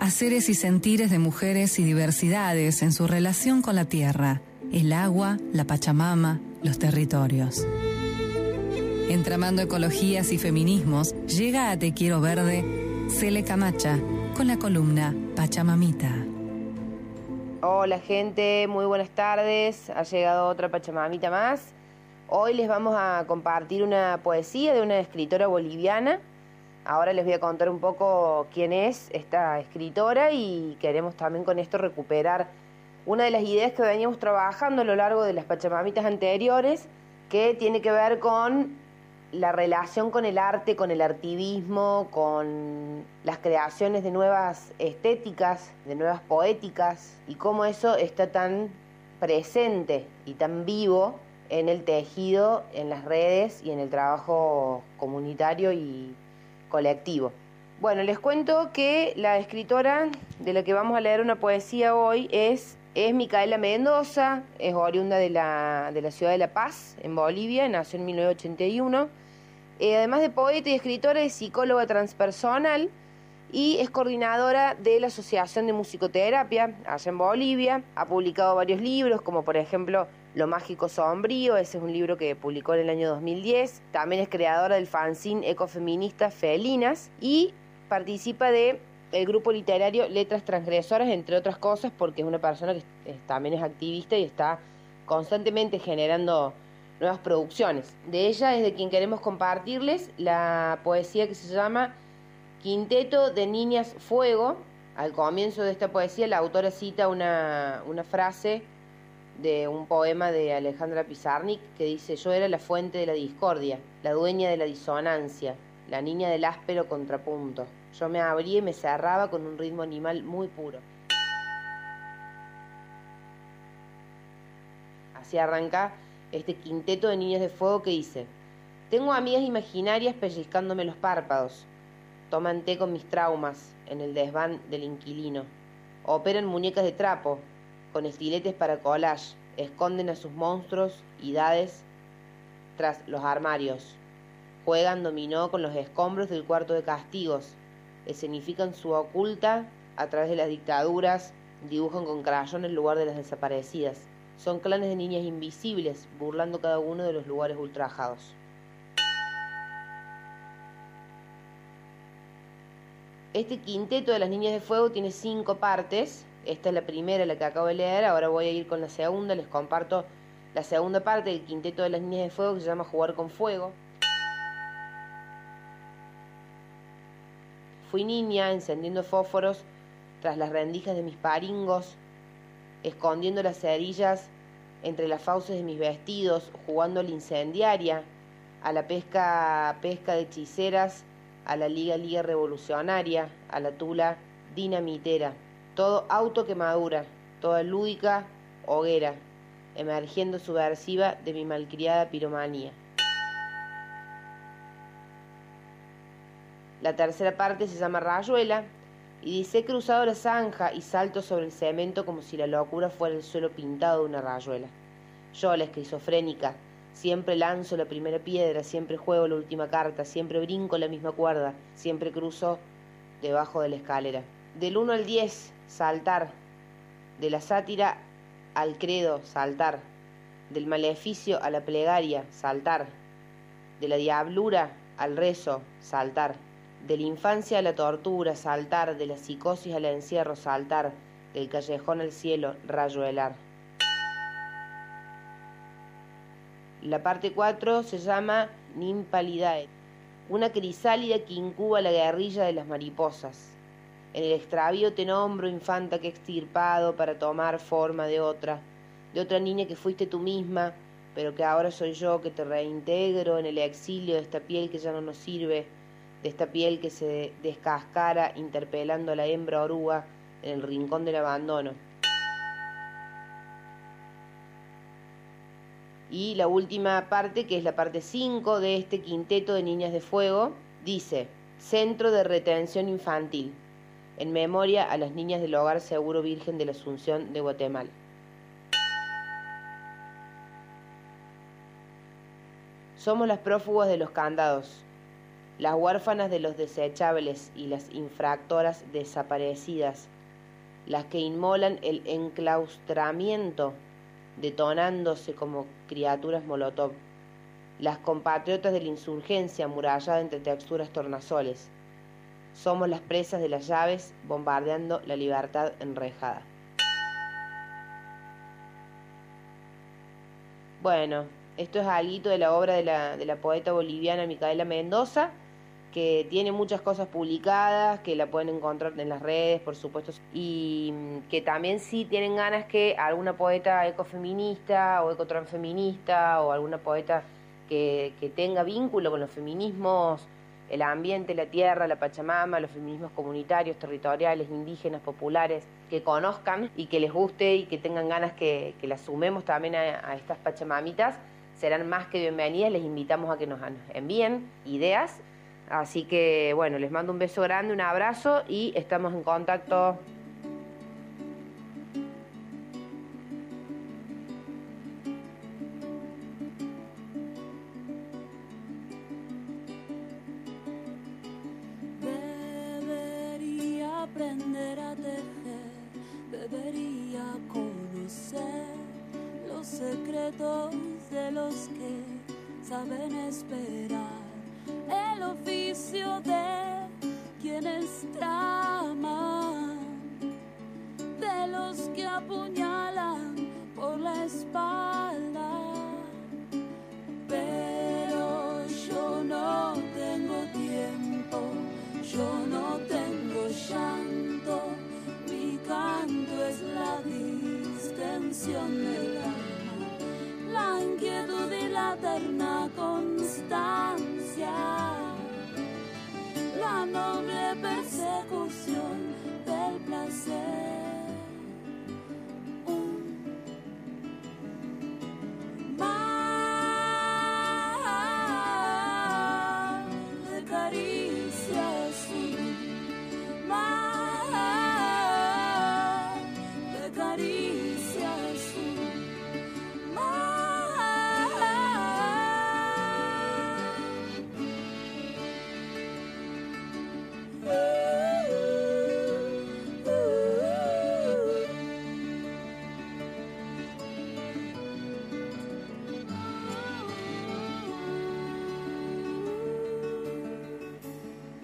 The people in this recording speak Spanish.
haceres y sentires de mujeres y diversidades en su relación con la tierra, el agua, la Pachamama, los territorios. Entramando ecologías y feminismos, llega a Te Quiero Verde Cele Camacha con la columna Pachamamita. Hola gente, muy buenas tardes. Ha llegado otra Pachamamita más. Hoy les vamos a compartir una poesía de una escritora boliviana Ahora les voy a contar un poco quién es esta escritora y queremos también con esto recuperar una de las ideas que veníamos trabajando a lo largo de las Pachamamitas anteriores, que tiene que ver con la relación con el arte, con el artivismo, con las creaciones de nuevas estéticas, de nuevas poéticas, y cómo eso está tan presente y tan vivo en el tejido, en las redes y en el trabajo comunitario y colectivo. Bueno, les cuento que la escritora de la que vamos a leer una poesía hoy es, es Micaela Mendoza, es oriunda de la, de la ciudad de La Paz, en Bolivia, nació en 1981. Eh, además de poeta y escritora, es psicóloga transpersonal y es coordinadora de la Asociación de Musicoterapia allá en Bolivia. Ha publicado varios libros, como por ejemplo lo Mágico Sombrío, ese es un libro que publicó en el año 2010. También es creadora del fanzine ecofeminista Felinas y participa de el grupo literario Letras Transgresoras, entre otras cosas, porque es una persona que también es activista y está constantemente generando nuevas producciones. De ella es de quien queremos compartirles la poesía que se llama Quinteto de Niñas Fuego. Al comienzo de esta poesía la autora cita una, una frase de un poema de Alejandra Pizarnik que dice, yo era la fuente de la discordia, la dueña de la disonancia, la niña del áspero contrapunto. Yo me abría y me cerraba con un ritmo animal muy puro. Así arranca este quinteto de niñas de fuego que dice, tengo amigas imaginarias pellizcándome los párpados, toman té con mis traumas en el desván del inquilino, operan muñecas de trapo, con estiletes para collage, esconden a sus monstruos y dades tras los armarios. Juegan dominó con los escombros del cuarto de castigos, escenifican su oculta a través de las dictaduras, dibujan con crayón el lugar de las desaparecidas. Son clanes de niñas invisibles, burlando cada uno de los lugares ultrajados. Este quinteto de las niñas de fuego tiene cinco partes esta es la primera, la que acabo de leer, ahora voy a ir con la segunda, les comparto la segunda parte del quinteto de las niñas de fuego que se llama Jugar con Fuego. Fui niña encendiendo fósforos tras las rendijas de mis paringos, escondiendo las cerillas entre las fauces de mis vestidos, jugando a la incendiaria, a la pesca, pesca de hechiceras, a la liga liga revolucionaria, a la tula dinamitera todo auto que madura, toda lúdica hoguera, emergiendo subversiva de mi malcriada piromanía. La tercera parte se llama Rayuela y dice cruzado la zanja y salto sobre el cemento como si la locura fuera el suelo pintado de una rayuela. Yo, la esquizofrénica, siempre lanzo la primera piedra, siempre juego la última carta, siempre brinco la misma cuerda, siempre cruzo debajo de la escalera. Del 1 al 10, saltar. De la sátira al credo, saltar. Del maleficio a la plegaria, saltar. De la diablura al rezo, saltar. De la infancia a la tortura, saltar. De la psicosis al encierro, saltar. Del callejón al cielo, rayuelar. La parte 4 se llama Nimpalidae, una crisálida que incuba la guerrilla de las mariposas. En el extravío te nombro, infanta que extirpado para tomar forma de otra, de otra niña que fuiste tú misma, pero que ahora soy yo que te reintegro en el exilio de esta piel que ya no nos sirve, de esta piel que se descascara interpelando a la hembra oruga en el rincón del abandono. Y la última parte, que es la parte 5 de este quinteto de Niñas de Fuego, dice, Centro de Retención Infantil en memoria a las niñas del Hogar Seguro Virgen de la Asunción de Guatemala. Somos las prófugas de los candados, las huérfanas de los desechables y las infractoras desaparecidas, las que inmolan el enclaustramiento, detonándose como criaturas molotov, las compatriotas de la insurgencia amurallada entre texturas tornasoles. Somos las presas de las llaves bombardeando la libertad enrejada. Bueno, esto es algo de la obra de la, de la poeta boliviana Micaela Mendoza que tiene muchas cosas publicadas, que la pueden encontrar en las redes, por supuesto, y mm, que también sí tienen ganas que alguna poeta ecofeminista o ecotransfeminista o alguna poeta que, que tenga vínculo con los feminismos, el ambiente, la tierra, la Pachamama, los feminismos comunitarios, territoriales, indígenas, populares, que conozcan y que les guste y que tengan ganas que, que las sumemos también a, a estas Pachamamitas, serán más que bienvenidas. Les invitamos a que nos envíen ideas Así que bueno, les mando un beso grande, un abrazo y estamos en contacto. De los que saben esperar el oficio de quienes traman, del placer.